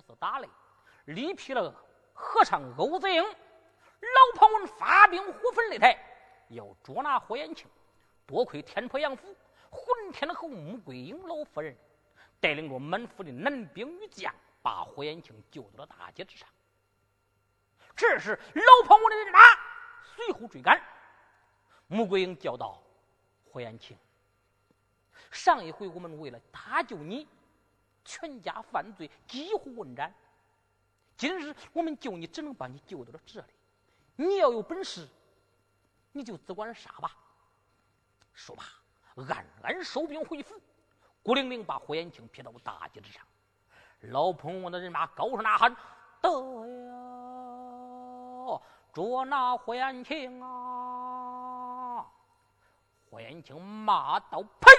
是打雷，力劈了和尚欧子英。老庞文发兵火焚擂台，要捉拿霍延庆。多亏天婆杨府混天侯穆桂英老夫人带领着满府的男兵女将，把霍延庆救到了大街之上。这时，老庞文的人马随后追赶。穆桂英叫道：“霍延庆，上一回我们为了搭救你，全家犯罪，几乎问斩。今日我们救你，只能把你救到了这里。你要有本事，你就只管杀吧。”说罢，暗暗收兵回府。孤零零把霍延庆撇到大街之上。老彭王的人马高声呐喊：“得呀，捉拿霍延庆啊！”霍延庆骂道：“呸！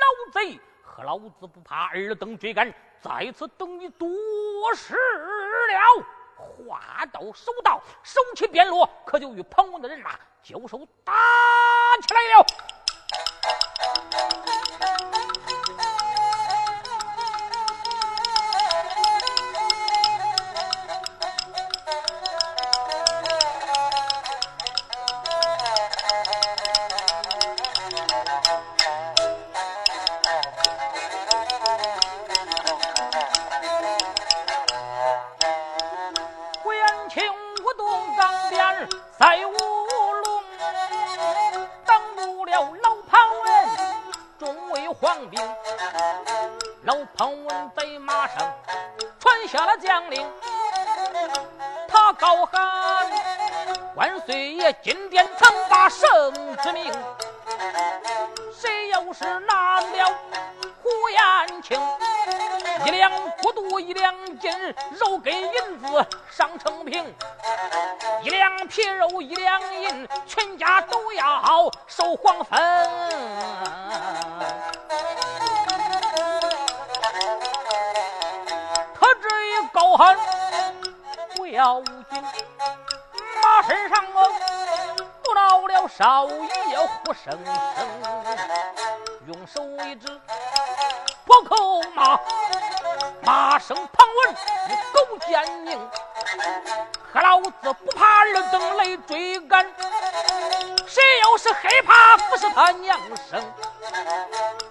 老贼，和老子不怕尔等追赶，在此等你多时了。”话到手到，手起鞭落，可就与彭文的人马交手打起来了。金殿曾把圣旨名呼声声，用手一指破口骂，骂声旁文你狗奸佞，和老子不怕二等雷追赶，谁要是害怕不是他娘生。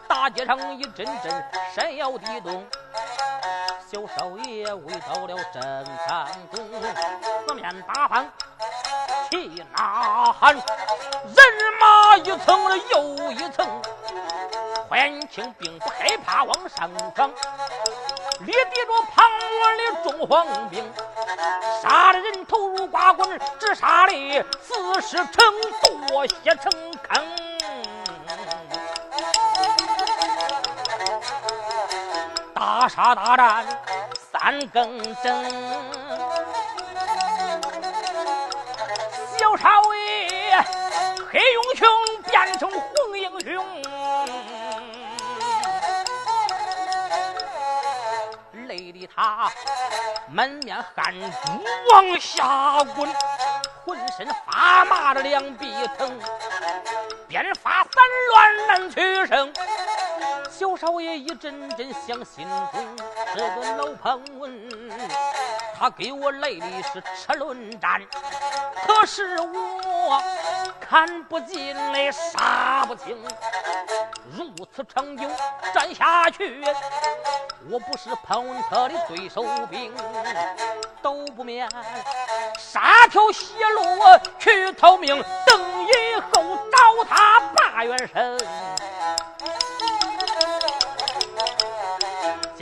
大街上一阵阵山摇地动，小少爷未到了正当中，四面八方。气呐喊，人马一层又一层，欢庆并不害怕往上闯，力敌着庞元的众黄兵，杀的人头如刮滚，只杀的死尸成多，血成坑，大杀大战三更正。黑英雄变成红英雄，累得他满面汗珠往下滚，浑身发麻的两臂疼，鞭发散乱难取胜。小少爷一阵阵想心中，这个老庞文，他给我来的是车轮战，可是我看不进来，杀不清。如此长久战下去，我不是庞文他的对手兵，都不免杀条血路去逃命，等以后找他把元神。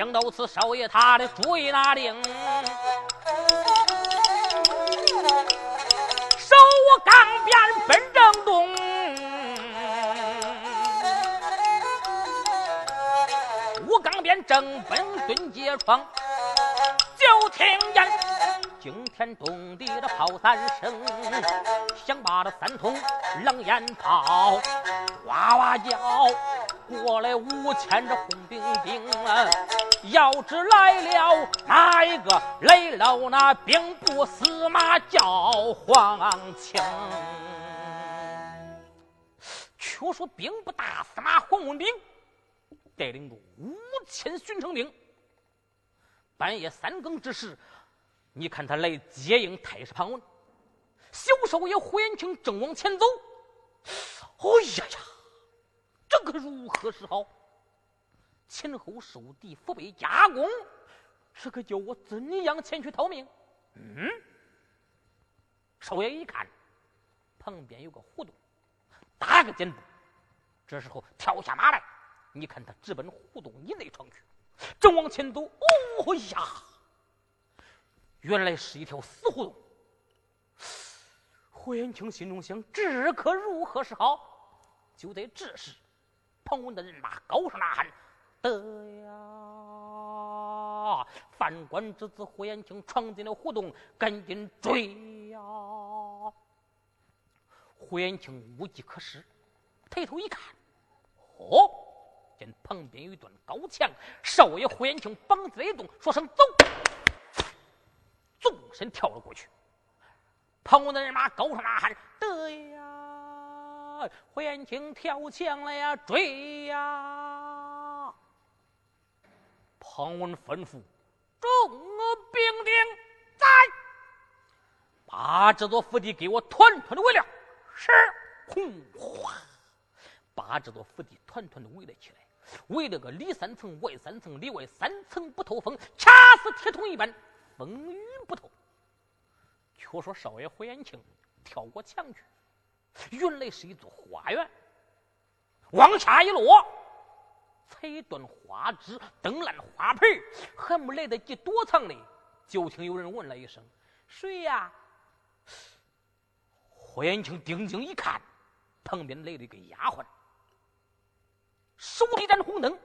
想到此，少爷他的主意拿定，手握钢鞭奔正东，舞钢鞭正奔蹲街窗，就听见惊天动地的炮三声，响把这三通狼烟炮哇哇叫，过来五千这红兵兵！要知来了哪一个来了？那兵部司马叫黄清。却说兵部大司马黄文炳带领着五千巡城兵，半夜三更之时，你看他来接应太师庞文，小少爷胡延庆正往前走。哎呀呀，这可如何是好？前后受敌，腹背夹攻，这可叫我怎样前去逃命？嗯，少爷一看，旁边有个胡同，打个箭步，这时候跳下马来，你看他直奔胡同以内闯去，正往前走。哦呀，原来是一条死胡同。胡延庆心中想：这可如何是好？就在这时，庞文的人马高声呐喊：“得呀！犯官之子胡延庆闯进了胡同，赶紧追呀！”胡延庆无计可施，抬头一看，哦，见旁边有一段高墙，少爷胡延庆膀子一动，说声“走”，纵身跳了过去。旁边的人马高声呐喊：“得呀！胡延庆跳墙了呀，追呀！”庞文吩咐众兵丁在，把这座府邸给我团团的围了。是，轰哗，把这座府邸团团的围了起来，围了个里三层外三层，里外三层不透风，恰似铁桶一般，风雨不透。却说少爷胡延庆跳过墙去，原来是一座花园。往下一落，彩断花枝，蹬烂花盆还没来得及躲藏呢，就听有人问了一声：“谁呀？”胡延庆定睛一看，旁边来了一个丫鬟，手提盏红灯，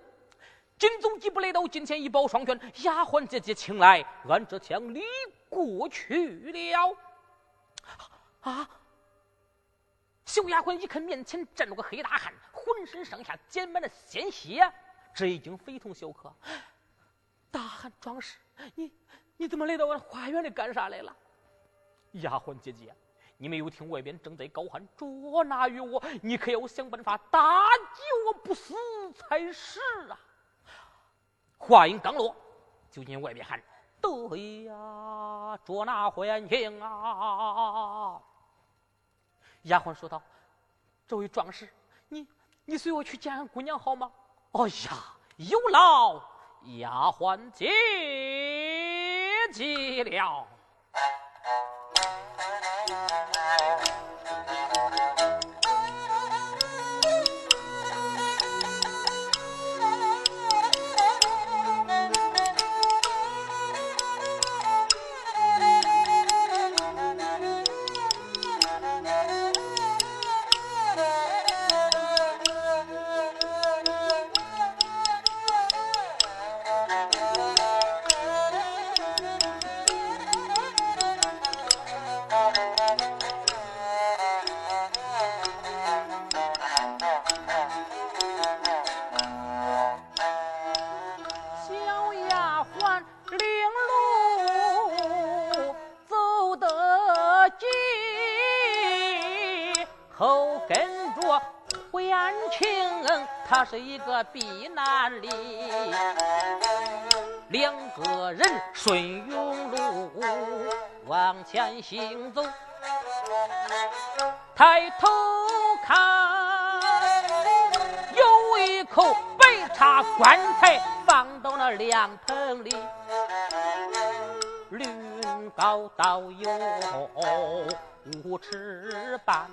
紧走几步来到近前，一抱双拳：“丫鬟姐姐，请来，俺这枪离。”过去了啊！小丫鬟一看面前站着个黑大汉，浑身上下溅满了鲜血，这已经非同小可。大汉壮士，你你怎么来到我花园里干啥来了？丫鬟姐姐，你没有听外边正在高喊捉拿于我？你可要想办法打击我不死才是啊！话音刚落，就见外边喊。对呀，捉拿胡延庆啊！丫鬟说道：“这位壮士，你你随我去见俺姑娘好吗？”哎呀，有劳丫鬟姐姐了。避难里，两个人顺永路往前行走，抬头看，有一口白茶棺材放到那凉棚里，驴高到有五尺半。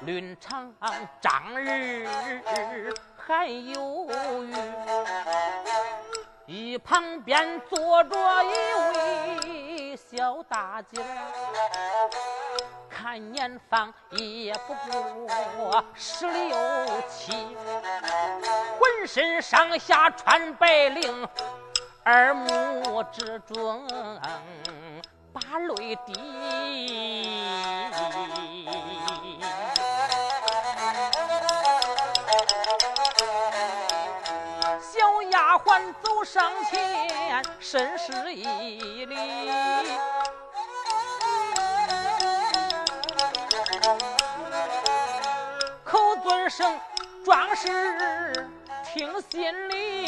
论长丈日还有余，一旁边坐着一位小大姐，看年方也不过十六七，浑身上下穿白绫，耳目之中把泪滴。小丫鬟走上前，深施一礼，口尊声壮士听心里。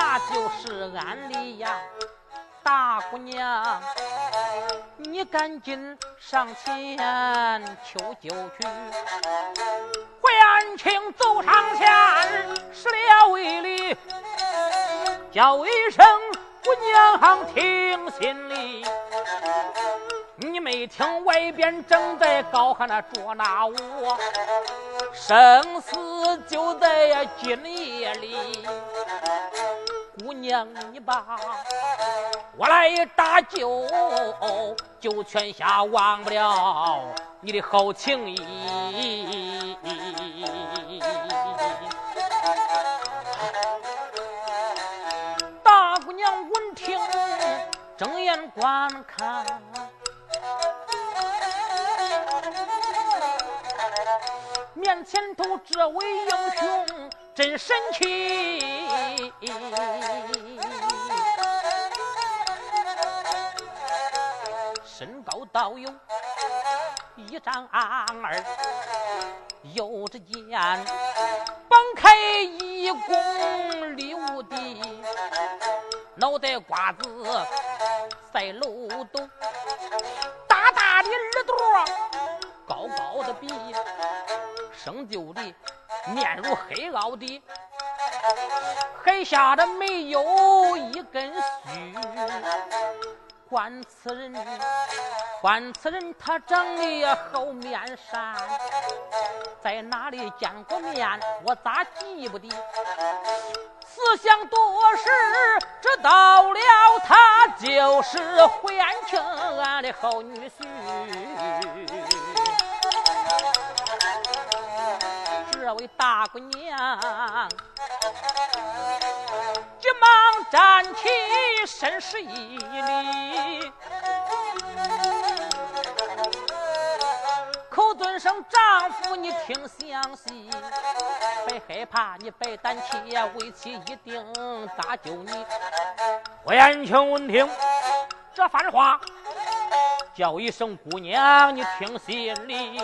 那就是俺的呀，大姑娘，你赶紧上前求救去。回安庆走上前，施了一礼，叫一声姑娘听心里。你没听外边正在高喊那捉拿我，生死就在今夜里。姑娘，你把我来搭救，救全下忘不了你的好情谊。大姑娘闻听，睁眼观看。面前头这位英雄真神奇，身高倒有一丈二，有着剑绑开一公六的，脑袋瓜子赛漏斗，大大的耳朵，高高的鼻。生就的面如黑凹的，黑下的没有一根须。观此人，观此人，他长得好面善，在哪里见过面？我咋记不得？思想多时，知道了他就是回安庆俺的好女婿。这位大姑娘，急忙站起，身施一礼，口尊声丈夫，你听详细，别害怕，你别胆怯，为妻一定搭救你。我眼前闻听这番话。叫一声姑娘，你听心里，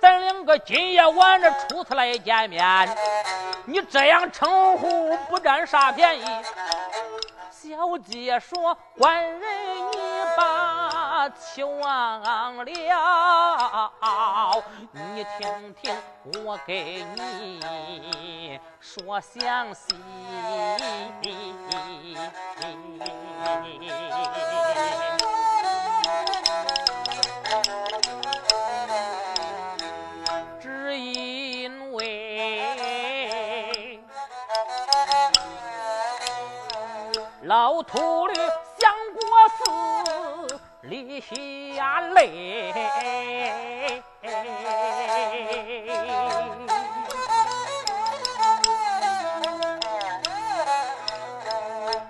咱两个今夜晚这初次来见面，你这样称呼不占啥便宜。小姐说：“官人你把气忘了，你听听我给你说详细。”老秃驴想过死，立下泪。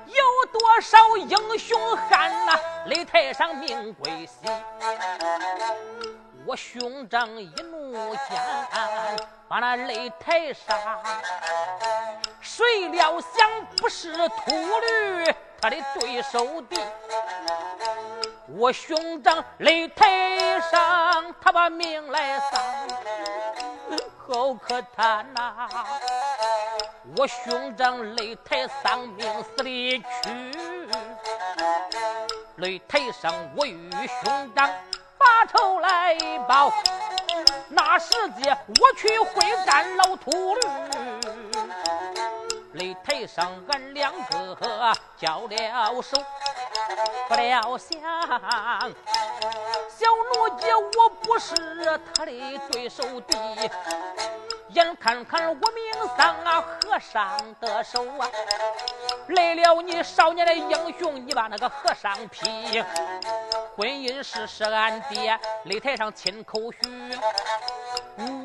有多少英雄汉呐，擂台上命归西。我兄长一怒间，把那擂台上，谁料想不是秃驴他的对手的。我兄长擂台上，他把命来丧，好可叹呐！我兄长擂台丧命死里去，擂台上我与兄长。把仇来报，那时节我去会战老秃驴，擂台上俺两个交了手，不料想。小奴家我不是他的对手的，眼看看我命丧啊和尚的手啊，来了你少年的英雄，你把那个和尚劈。婚姻事是俺爹擂台上亲口许，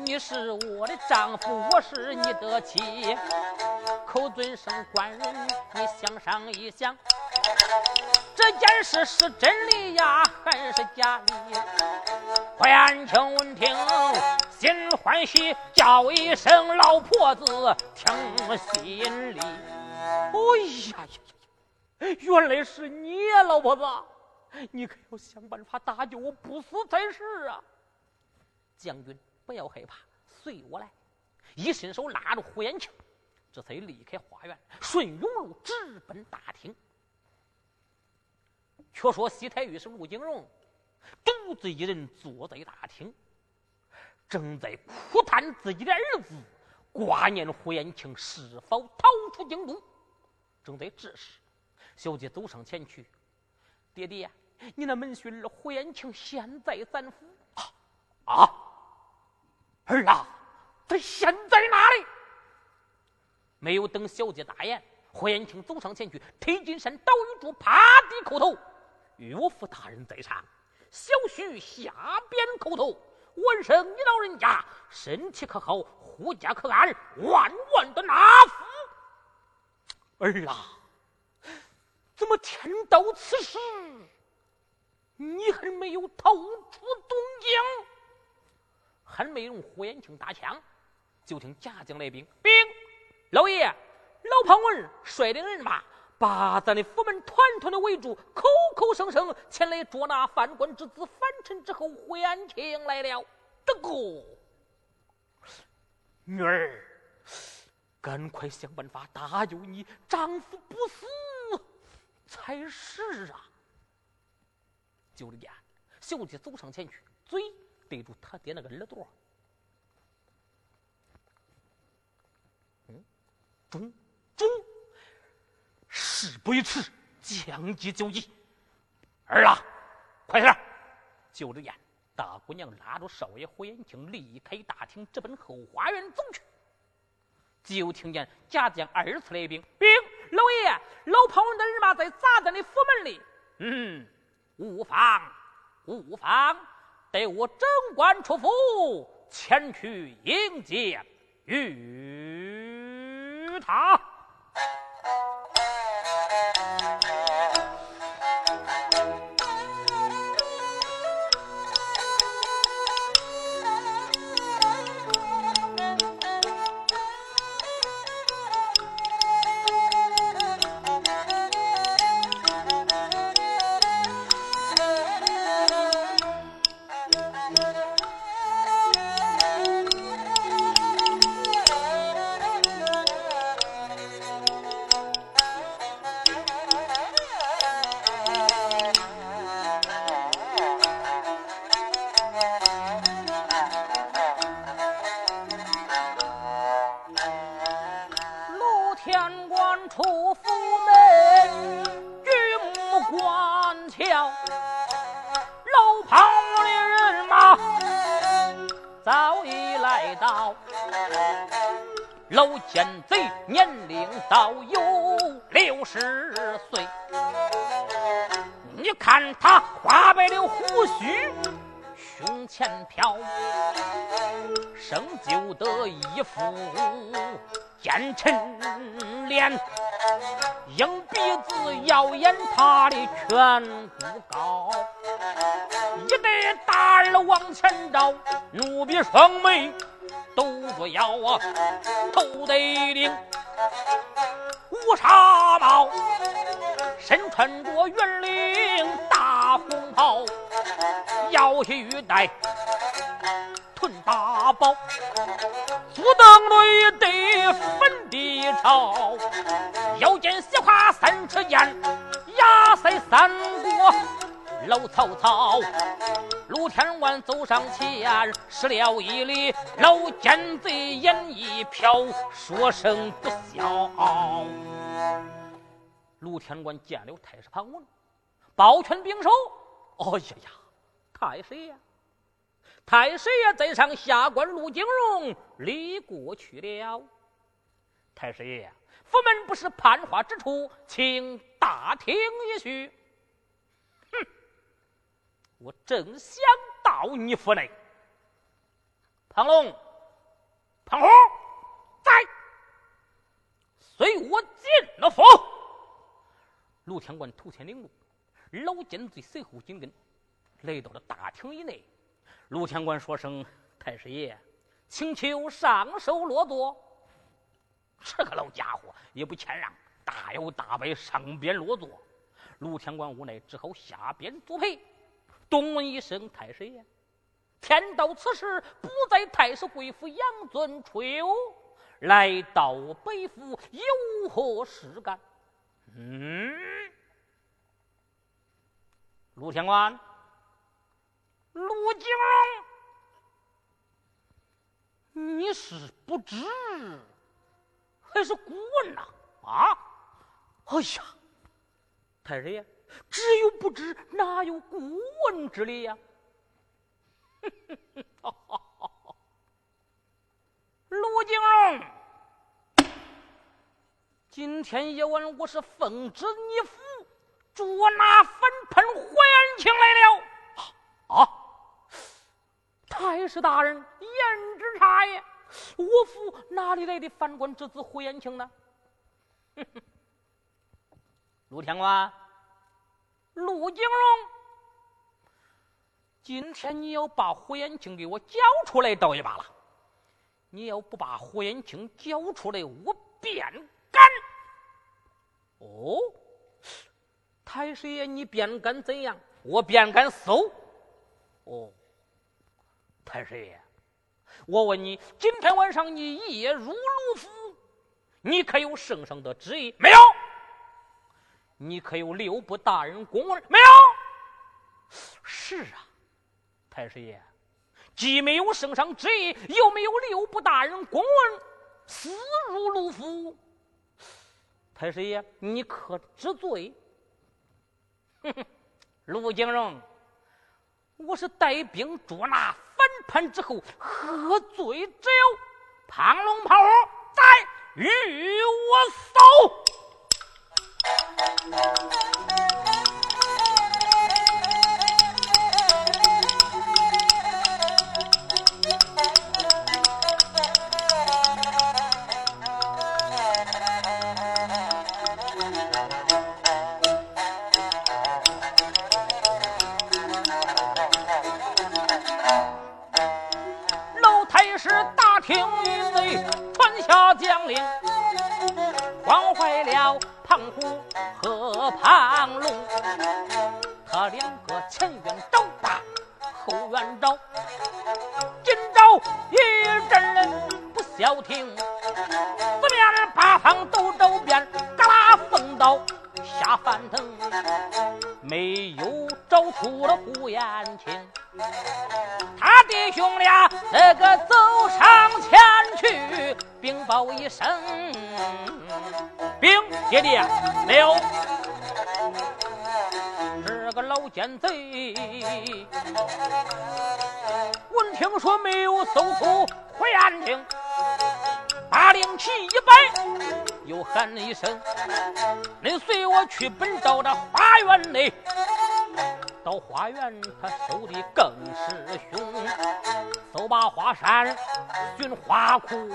你是我的丈夫，我是你的妻。口尊声官人，你想上一想，这件事是真理呀，还是假理？怀安庆闻听心欢喜，叫一声老婆子听心里。哎呀呀呀！原来是你呀，老婆子。你可要想办法搭救我，不死才是啊！将军不要害怕，随我来。一伸手拉住胡延庆，这才离开花园，顺甬路直奔大厅。却说西太尉是陆景荣，独自一人坐在大厅，正在苦叹自己的儿子，挂念胡延庆是否逃出京都。正在这时，小姐走上前去：“爹爹，你那门婿胡延庆现在咱府啊？儿啊，他现在哪里？”没有等小姐答言，胡延庆走上前去，推金山倒玉柱，趴地叩头：“岳父大人在上，小婿下边叩头。闻声你老人家身体可好？护家可安？万万的纳福。”儿啊，怎么天到此时，你还没有逃出东京？还没用胡延庆打枪，就听家将来兵兵。老爷，老庞文率领人马把咱的府门团团的围住，口口声声前来捉拿犯官之子樊尘之后胡延庆来了。这个女儿，赶快想办法搭救你丈夫不死才是啊！就这样，小姐走上前去，嘴对住他爹那个耳朵。中中，事不宜迟，将计就计。儿啊，快点！就这样，大姑娘拉着少爷胡延庆离开大厅，直奔后花园走去。就听见贾将二次来兵，兵老爷，老庞文的人马在砸咱的府门里。嗯，无妨，无妨，待我整官出府，前去迎接。与他。生就得一副奸臣脸硬鼻子耀眼他的颧骨高。一对大耳往前照怒鼻双眉抖着腰啊头戴顶乌纱帽身穿着圆领大大红袍，腰系玉带臀大包，足蹬着一对粉底朝，腰间斜挎三尺剑。压塞三国老曹操，陆天官走上前，施了一礼。老奸贼眼一瞟，说声不孝。陆天官见了太师庞文，抱拳并手。哎呀呀，太师爷，太师爷在上，下官陆景荣离过去了。太师爷。府门不是攀花之处，请大听一叙。哼，我正想到你府内。庞龙、庞虎在，随我进了府。陆天官头前领路，老奸贼随后紧跟，来到了大厅以内。陆天官说声：“太师爷，请求上手落座。”这个老家伙也不谦让，大摇大摆上边落座。陆天官无奈，只好下边作陪。东问一声：“太师爷，天到此时，不在太师贵府养尊处优，来到北府有何事干？嗯，陆天官，陆景荣，你是不知还是古问呐？啊？哎呀，太师爷，只有不知，哪有古问之理呀？陆景荣，今天夜晚我是奉旨你府捉拿反叛胡延庆来了。啊！太师大人言之差也，我府哪里来的反官之子胡延庆呢？陆天官，陆景荣，今天你要把胡延庆给我交出来倒也罢了。你要不把胡延庆交出来，我便干。哦，太师爷，你便敢怎样？我便敢搜。哦，太师爷，我问你，今天晚上你一夜入卢府，你可有圣上的旨意？没有。你可有六部大人公文？没有。是啊，太师爷。既没有圣上旨意，又没有六部大人公文，私入卢府。太师爷，你可知罪？哼哼，陆景荣，我是带兵捉拿反叛之后，何罪之有？庞龙炮在与我搜。领光坏了胖虎和胖龙他两个前院找大后院找今朝一阵人不消停四面八方都找遍嘎啦风刀下翻腾。没有找出了胡延庆他弟兄俩那个走上道一声：“兵，爹爹，留。”这个老奸贼，闻听说没有搜出回安亭，把令旗一摆，又喊了一声：“你随我去本到这花园内。”到花园，他搜的更是凶，搜把花山，寻花库，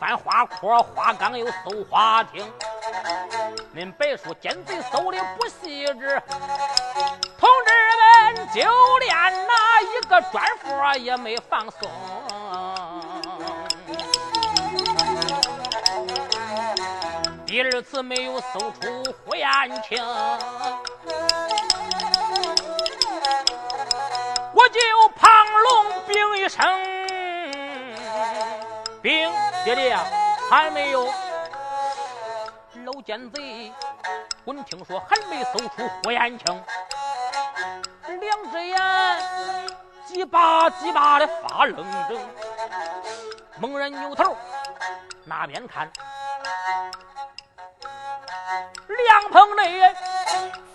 翻花库、花缸，又搜花厅。恁别说奸贼搜的不细致，同志们就连那一个砖斧也没放松。第二次没有搜出胡延庆。我就庞龙禀一声，禀爹爹还没有。老奸贼，闻听说还没搜出胡延庆，两只眼几巴几巴的发愣怔，猛然扭头那边看，凉棚内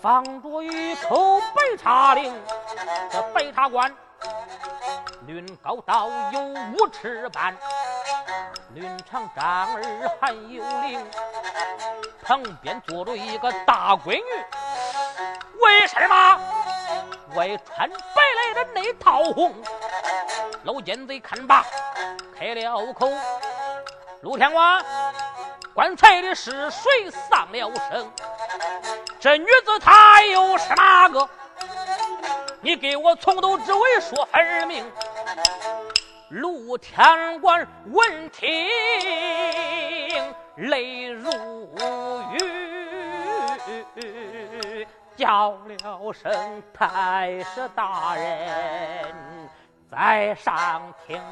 放着一口白茶绫。这白茶馆，论高到有五尺半，论长丈儿还有零。旁边坐着一个大闺女，为什么外穿白来的内套红？老奸贼看罢，开了口：“陆天王，棺材里是谁丧了生？这女子她又是哪个？”你给我从头至尾说分明。陆天官闻听，泪如雨，叫了声太师大人在上听。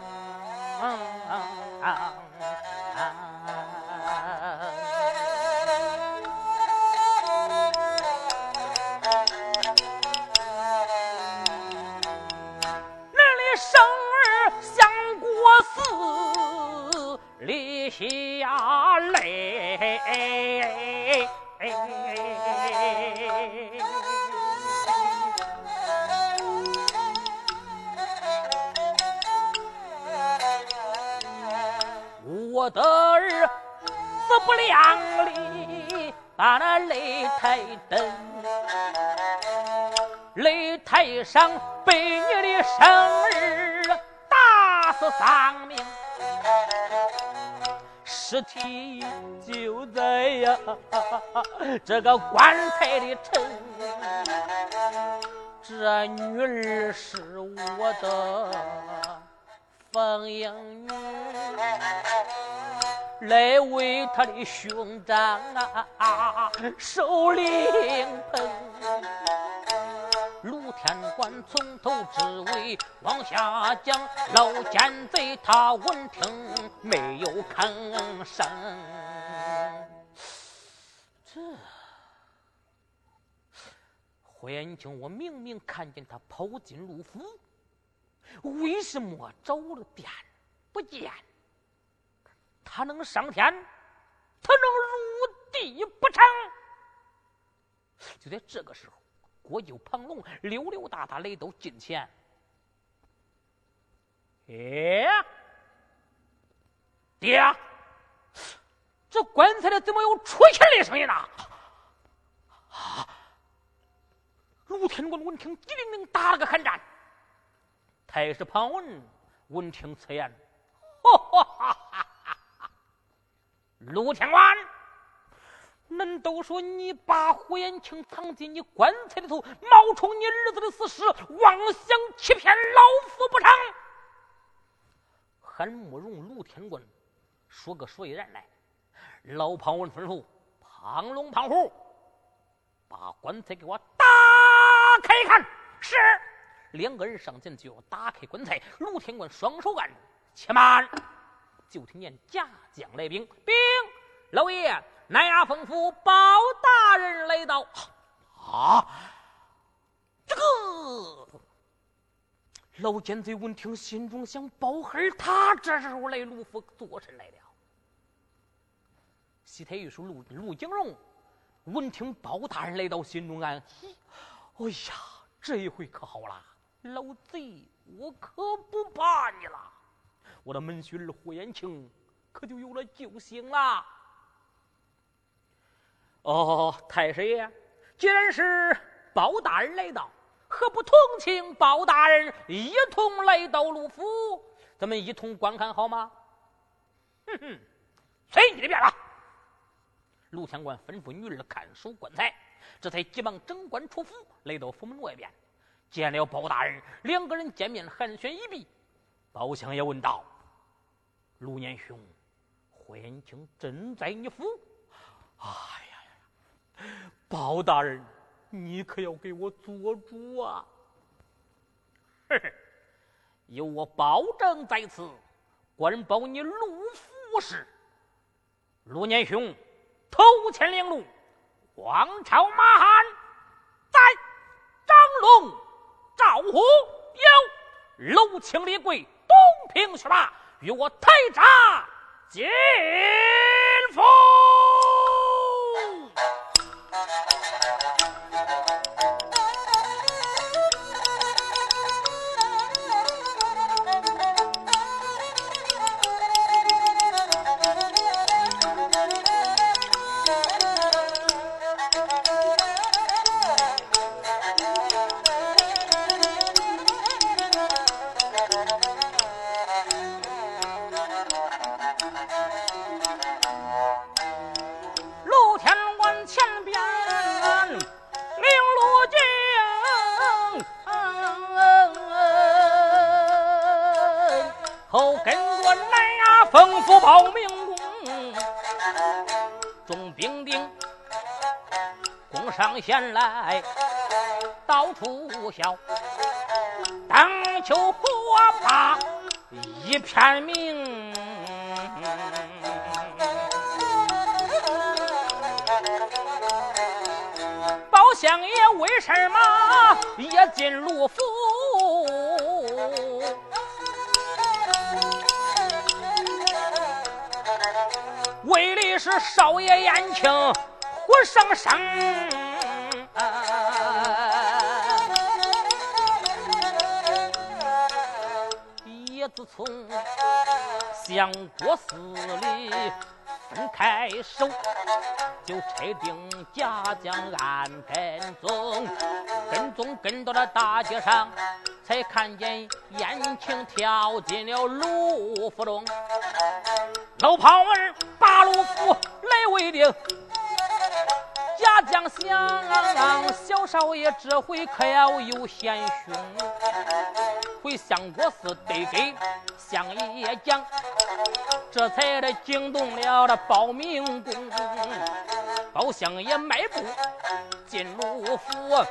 李小雷，我的儿自不量力，把那擂台登，擂台上被你的生日打死丧命。尸体就在呀这个棺材里沉，这女儿是我的凤英女，来为他的兄长啊守灵棚。陆天官从头至尾往下讲，老奸贼他闻听没有吭声。这火眼青，我明明看见他跑进陆府，为什么找了殿不见？他能上天，他能入地不成？就在这个时候。国舅庞龙溜溜达达来到近前，哎，爹，这棺材里怎么有出气的声音呢？啊！陆天官闻听，机灵灵打了个寒战。太师庞文闻听此言，哈哈哈哈哈哈！陆天官。恁都说你把胡延庆藏进你棺材里头，冒充你儿子的死尸，妄想欺骗老夫不成？韩慕容、卢天棍说个所以然来。老庞文吩咐庞龙、庞虎，把棺材给我打开看。是，两个人上前就要打开棺材。卢天棍双手按住，且慢！就听见家将来兵，兵，老爷。南衙丰府包大人来到，啊！这个老奸贼闻听，心中想：包黑他这时候来卢府做甚来了？西太御史陆陆景荣闻听包大人来到，心中暗喜：哎呀，这一回可好了，老贼我可不怕你了，我的门婿儿胡延庆可就有了救星了。哦，太师爷，既然是包大人来到，何不同请包大人一同来到陆府？咱们一同观看好吗？哼哼，随你的便了。陆天官吩咐女儿看守棺材，这才急忙整棺出府，来到府门外边，见了包大人，两个人见面寒暄一毕，包相爷问道：“陆年兄，霍延清真在你府？”哎。包大人，你可要给我做主啊！嘿嘿，有我保证在此，管保你陆府事。陆年兄，头前领路，王朝马汉在，张龙赵虎有，楼青李贵东平学霸与我太查金府。处笑，当秋火把一片明。包相爷为什么也进卢府？为的是少爷眼睛活生生。从相国寺里分开手，就拆定家将暗跟踪，跟踪跟到了大街上。才看见燕青跳进了卢府中，老庞文把卢府来为定。假将想，小少爷这回可要有贤兄，回相国寺得给相爷讲，这才的惊动了这保明宫。包相爷迈步进卢府。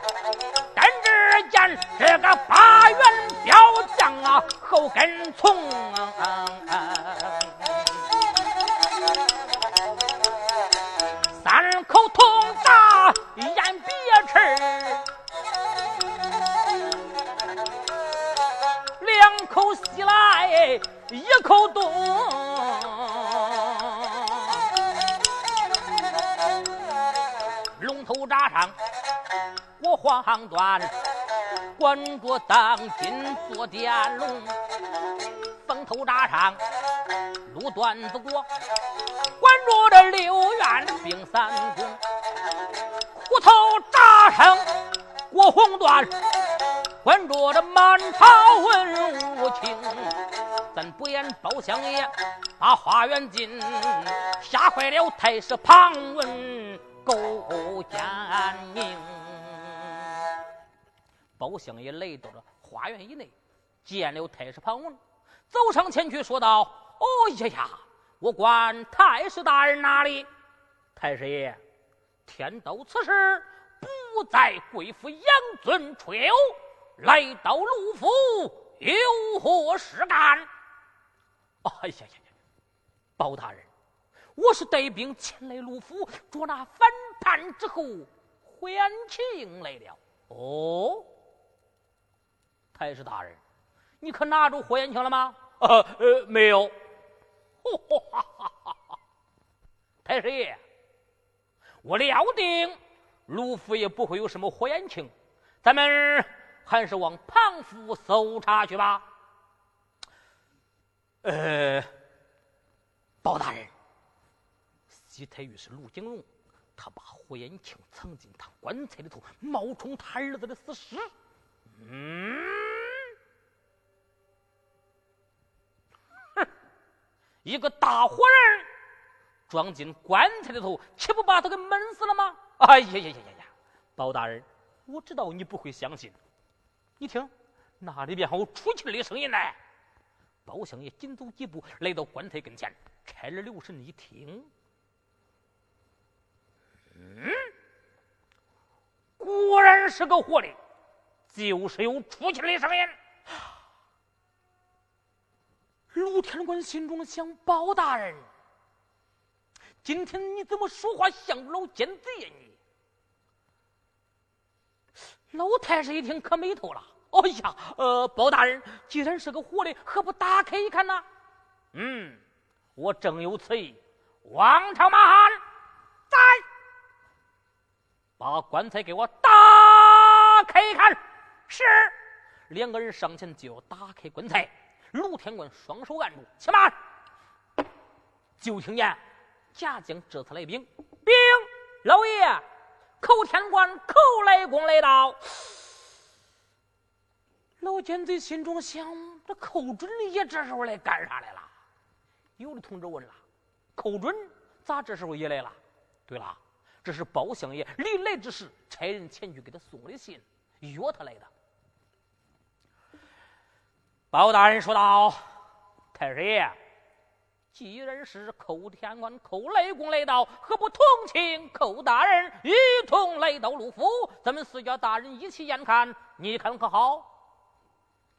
但只见这个八员彪将啊，后跟从，三口铜铡眼别齿，两口西来一口东，龙头铡上我黄端。关着当今坐殿龙，风头扎上路段子过，关着这六院兵三公，虎头扎上过红缎，关着这满朝文武卿，怎不言包相爷把花园进，吓坏了太师庞文勾践宁。包相爷来到了花园以内，见了太师庞文，走上前去说道：“哦呀呀，我管太师大人哪里？太师爷，天斗此事不在贵府养尊处优，来到陆府有何事干？”哎呀呀呀！包大人，我是带兵前来陆府捉拿反叛之后，还情来了。哦。太师大人，你可拿住火焰枪了吗？呃呃，没有。哈哈哈哈哈太师爷，我料定卢府也不会有什么火焰枪，咱们还是往庞府搜查去吧。呃，包大人，西太尉是陆景荣，他把火焰枪藏进他棺材里头，冒充他儿子的死尸。嗯，哼，一个大活人装进棺材里头，岂不把他给闷死了吗？哎呀呀呀呀呀！包大人，我知道你不会相信。你听，那里边还有出气的声音呢。包相爷紧走几步，来到棺材跟前，开了留神一听，嗯，果然是个活的。就是有出气的声音。陆天官心中想：包大人，今天你怎么说话像老奸贼呀？你老太师一听可没头了。哎呀，呃，包大人，既然是个活的，何不打开一看呢？嗯，我正有此意。王朝马汉，在，把棺材给我打开一看。是，两个人上前就要打开棺材。卢天官双手按住，且慢。就听见贾将这次来兵，兵老爷，寇天官寇来公来到。老奸贼心中想：这寇准也这时候来干啥来了？有的同志问了：寇准咋这时候也来了？对了，这是包相爷临来之时差人前去给他送的信，约他来的。包大人说道：“太师爷，既然是寇天官、寇雷公来到，何不同请寇大人一同来到陆府？咱们四家大人一起眼看，你看可好？”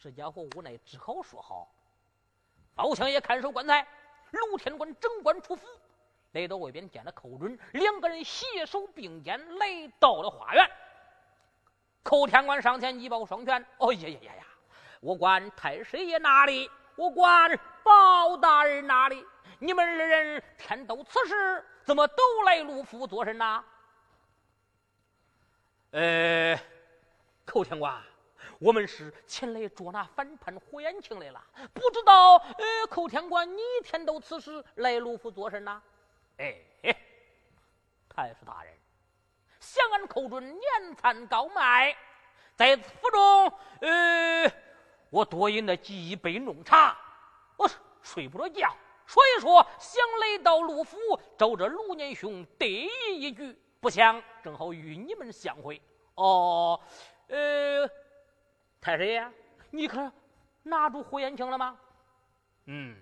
这家伙无奈只好说好。包相爷看守棺材，卢天官整棺出府，来到外边见了寇准，两个人携手并肩来到了花园。寇天官上前一抱双拳：“哦呀呀呀呀！”我管太师爷哪里？我管包大人哪里？你们二人天都此时，怎么都来陆府做甚呐？呃，寇天官，我们是前来捉拿反叛胡延庆来了。不知道，呃，寇天官，你天都此时来陆府做甚呐？哎，太师大人，想俺寇准年残高迈，在府中，呃，我多饮了几杯浓茶，我睡不着觉。所以说，想来到陆府找这卢年兄得意一句，不想正好与你们相会。哦，呃，太师爷，你可拿住胡延庆了吗？嗯，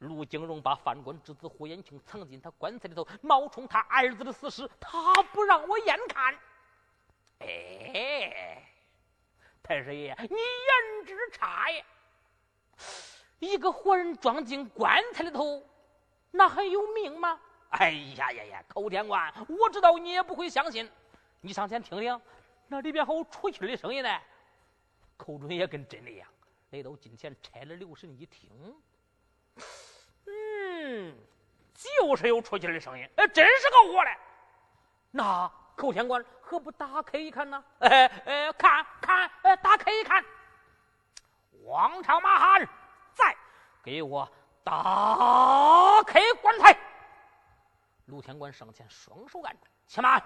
卢景荣把犯官之子胡延庆藏进他棺材里头，冒充他儿子的死尸，他不让我眼看。哎，太师爷，你言之差呀！一个活人装进棺材里头，那还有命吗？哎呀呀呀！寇天官，我知道你也不会相信，你上前听听，那里边还有出气的声音呢。寇准也跟真的一样，来到近前拆了留神一听，嗯，就是有出气的声音，哎，真是个活的。那寇天官何不打开一看呢？哎哎，看看，哎，打开一看，王朝马汉。在给我打开棺材！陆天官上前双手按住，且慢。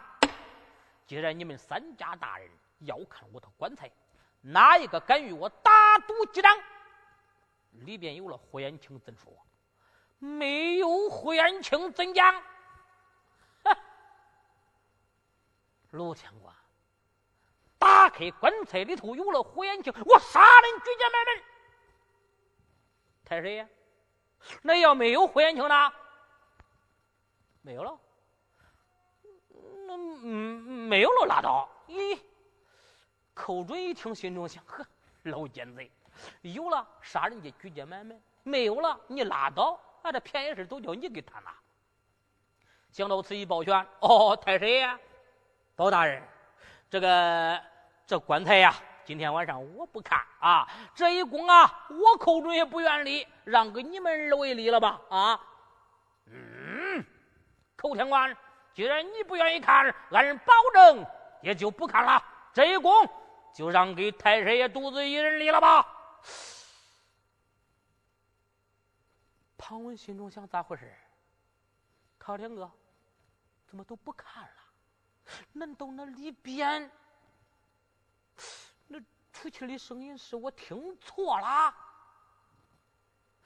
既然你们三家大人要看我的棺材，哪一个敢与我打赌几掌？里边有了胡延庆怎说？没有胡延庆怎讲？哼！陆天官，打开棺材里头有了胡延庆，我杀人举家买门！太师爷，那要没有胡延庆呢？没有了，那嗯没有了，拉倒。咦，寇准一听，心中想：呵，老奸贼，有了杀人家举家买卖，没有了你拉倒，俺这便宜事都叫你给贪了。想到此，一抱拳：哦，太师爷，包大人，这个这棺材呀。今天晚上我不看啊，这一功啊，我寇准也不愿立，让给你们二位立了吧啊。嗯，寇天官，既然你不愿意看，俺保证也就不看了。这一功就让给太师爷独自一人立了吧。庞文心中想：咋回事？他两个怎么都不看了？难道那里边那？出气的声音是我听错了。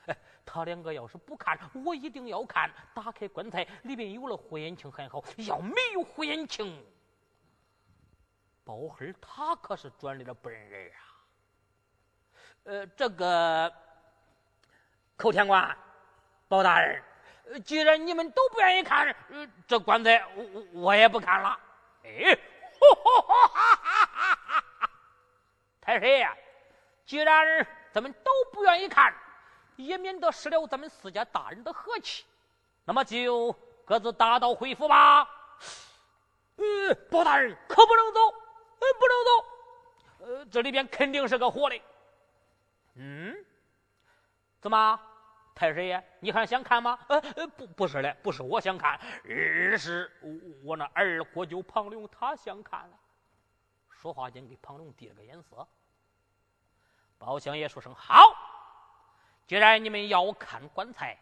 哎，他两个要是不看，我一定要看。打开棺材，里边有了胡延庆还好；要没有胡延庆，包黑他可是转来了不认人啊。呃，这个寇天官、包大人，既然你们都不愿意看，呃这棺材我我也不看了。哎，哈哈哈哈！太师爷，既然咱们都不愿意看，也免得失了咱们四家大人的和气，那么就各自打道回府吧。呃，包大人可不能走，呃，不能走。呃，这里边肯定是个活的。嗯，怎么，太师爷，你还想看吗？呃呃，不，不是嘞，不是我想看，而是我那儿国舅庞龙他想看了。说话间，给庞龙递了个眼色。包相爷说声好。既然你们要看棺材，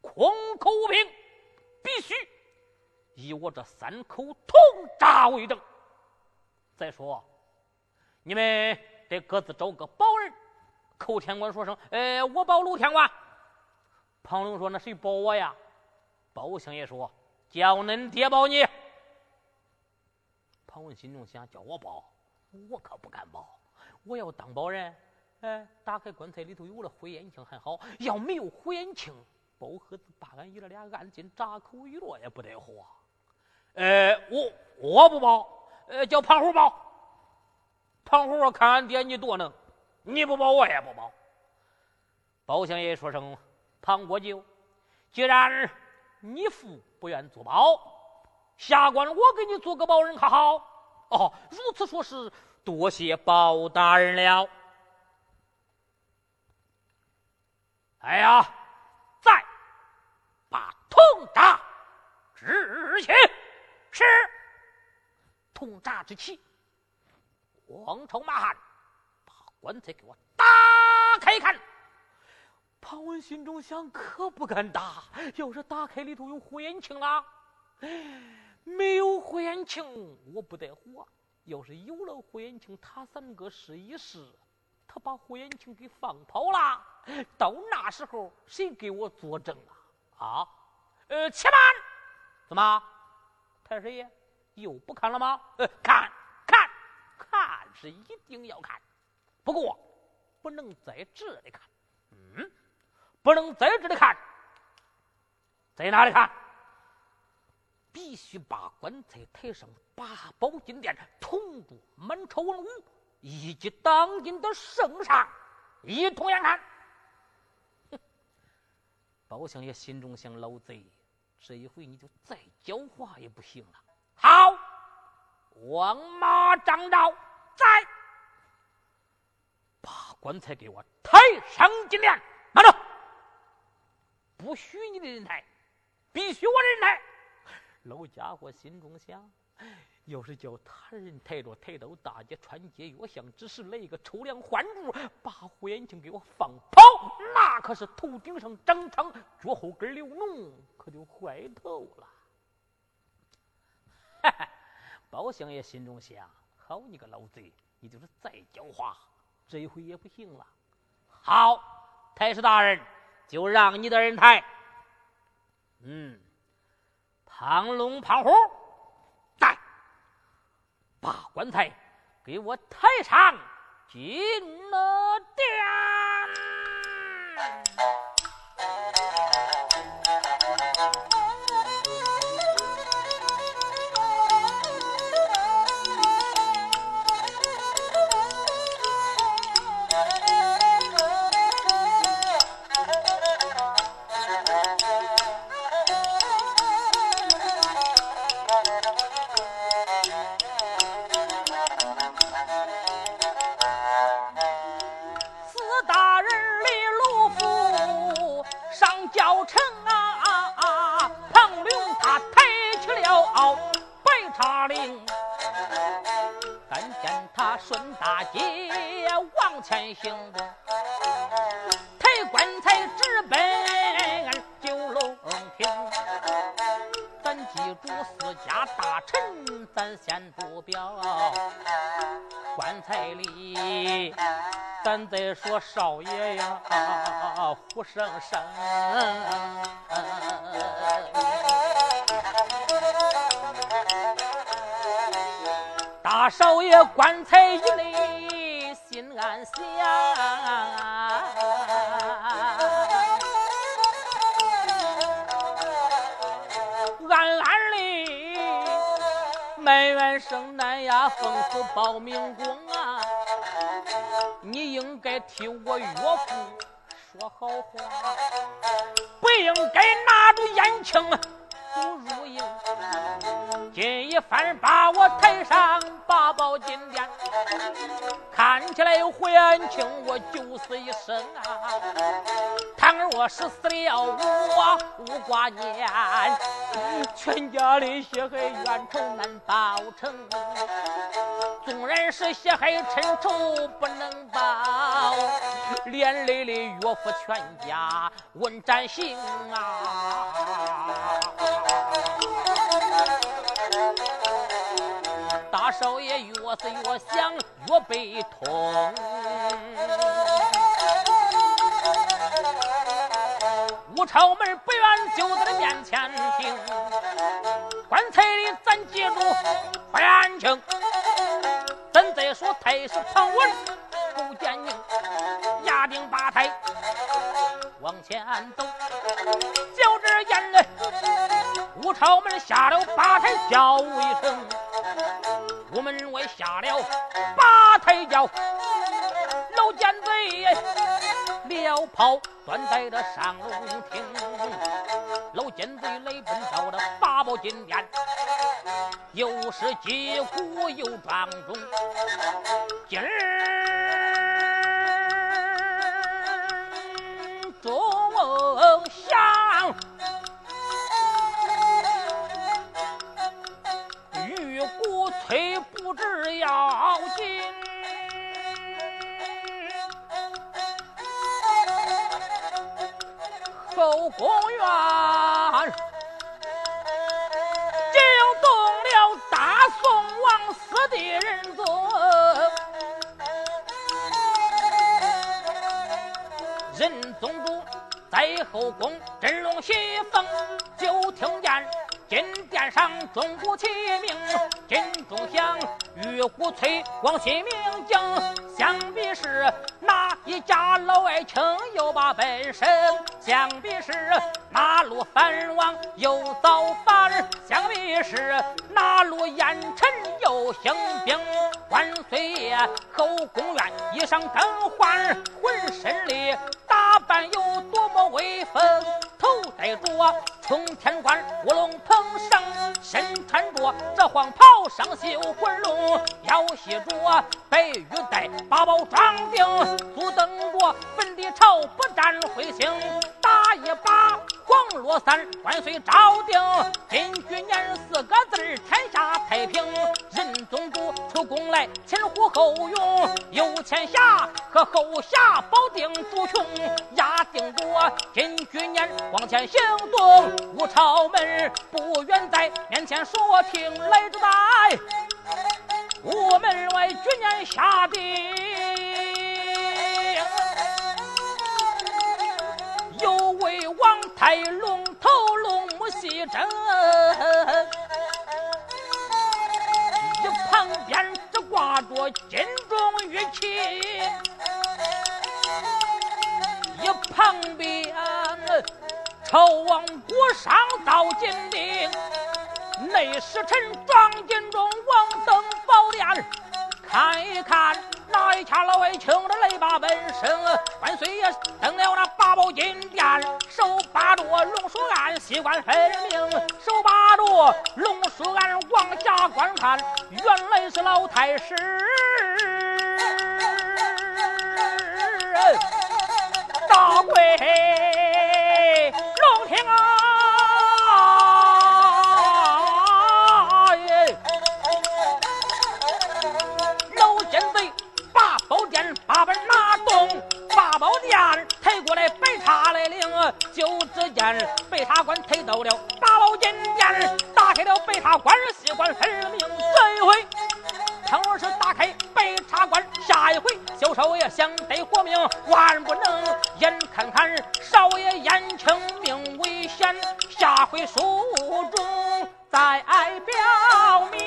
空口无凭，必须以我这三口铜铡为证。再说，你们得各自找个保人。寇天官说声：“呃，我保卢天官。”庞龙说：“那谁保我呀？”包相爷说：“叫恁爹保你。”庞文心中想：叫我保，我可不敢保。我要当保人。哎，打开棺材里头有了胡延庆还好，要没有胡延庆，包和子把俺爷俩按进闸口一落也不得活。呃，我我不保，呃，叫胖虎保。胖虎，我看俺爹你多能，你不保我也不保。包相爷说声庞国舅，既然你父不愿做保，下官我给你做个保人，好好？哦，如此说是多谢包大人了。哎呀，再把铜铡是去是。通闸之起，王朝马汉把棺材给我打开看。庞文心中想，可不敢打。要是打开里头有火眼青了，没有火眼青，我不得活。要是有了火眼青，他三哥试一试，他把火眼青给放跑了，到那时候谁给我作证啊？啊？呃，且慢，怎么，太师爷又不看了吗？呃，看，看，看是一定要看，不过不能在这里看。不能在这里看，在哪里看？必须把棺材抬上八宝金殿，同住满朝文武以及当今的圣上一同眼看。包相爷心中想：老贼，这一回你就再狡猾也不行了。好，王马张昭在，把棺材给我抬上金殿。不许你的人抬，必须我人抬。老家伙心中想：要是叫他人抬着，抬到大街穿街越巷之时，来一个抽梁换柱，把火眼睛给我放跑，那可是头顶上长疮，脚后跟流脓，可就坏头了。哈哈，包相爷心中想：好你个老贼，你就是再狡猾，这一回也不行了。好，太师大人，就让你的人抬。嗯。庞龙、庞虎，在，把棺材给我抬上进了殿。声声，大少爷棺材一内心安详，暗暗里埋怨声南呀，封死报名公。你应该替我岳父说好话，不应该拿着眼睛。一番把我抬上八宝金殿，看起来有胡延庆我九死一生啊！倘若是死了我无挂念，全家的血海冤仇难报成。纵然是血海深仇不能报，连累了岳父全家问斩刑啊！少爷越是越想越悲痛，武朝门不愿就在面前听，棺材里咱记住不言情。咱再说太师庞文不见宁，压定八抬往前走，就这眼泪，武朝门下了八抬叫一声。我门外下了八抬轿，老奸贼撩袍端在这上龙厅，老奸贼来奔到了八宝金殿，又是击鼓又撞钟，今儿钟响，鼓催不知要紧。后宫院惊动了大宋王司的人尊，仁宗主在后宫振龙喜凤，就听见。金殿上钟鼓齐鸣，金钟响，玉壶催，光喜鸣惊。想必是哪一家老爱卿又把本身？想必是哪路藩王又造反？想必是哪路烟尘又兴兵？万岁爷后宫院衣裳更换，浑身里打扮有多么威风？头戴着冲天冠，卧龙捧上，身穿着这黄袍上绣滚龙，腰系着白玉带，八宝装订，足蹬着粉底朝不沾彗星，打一把黄罗伞，万岁诏定，金居年四个字天下太平。任宗主出宫来，前呼后拥，有前侠和后侠保定主穷，压定着金居年往前行动。五朝门不远在面前说听来着在，午门外举年下定，目细睁，一旁边只挂着金钟玉器，一旁边。朝王国上造金鼎，内侍臣装金钟王登宝殿，看一看哪一家老爱卿的雷把本生。万岁爷登了那宝金殿，手把着龙书案，细观分明。手把着龙书案往下观看，原来是老太师大贵。就只见白茶关抬到了八宝金殿，打开了白茶关，西关分明。这一回。倘若是打开白茶关，下一回小少爷想得活命，万不能。眼看看少爷眼青命危险，下回书中再表明。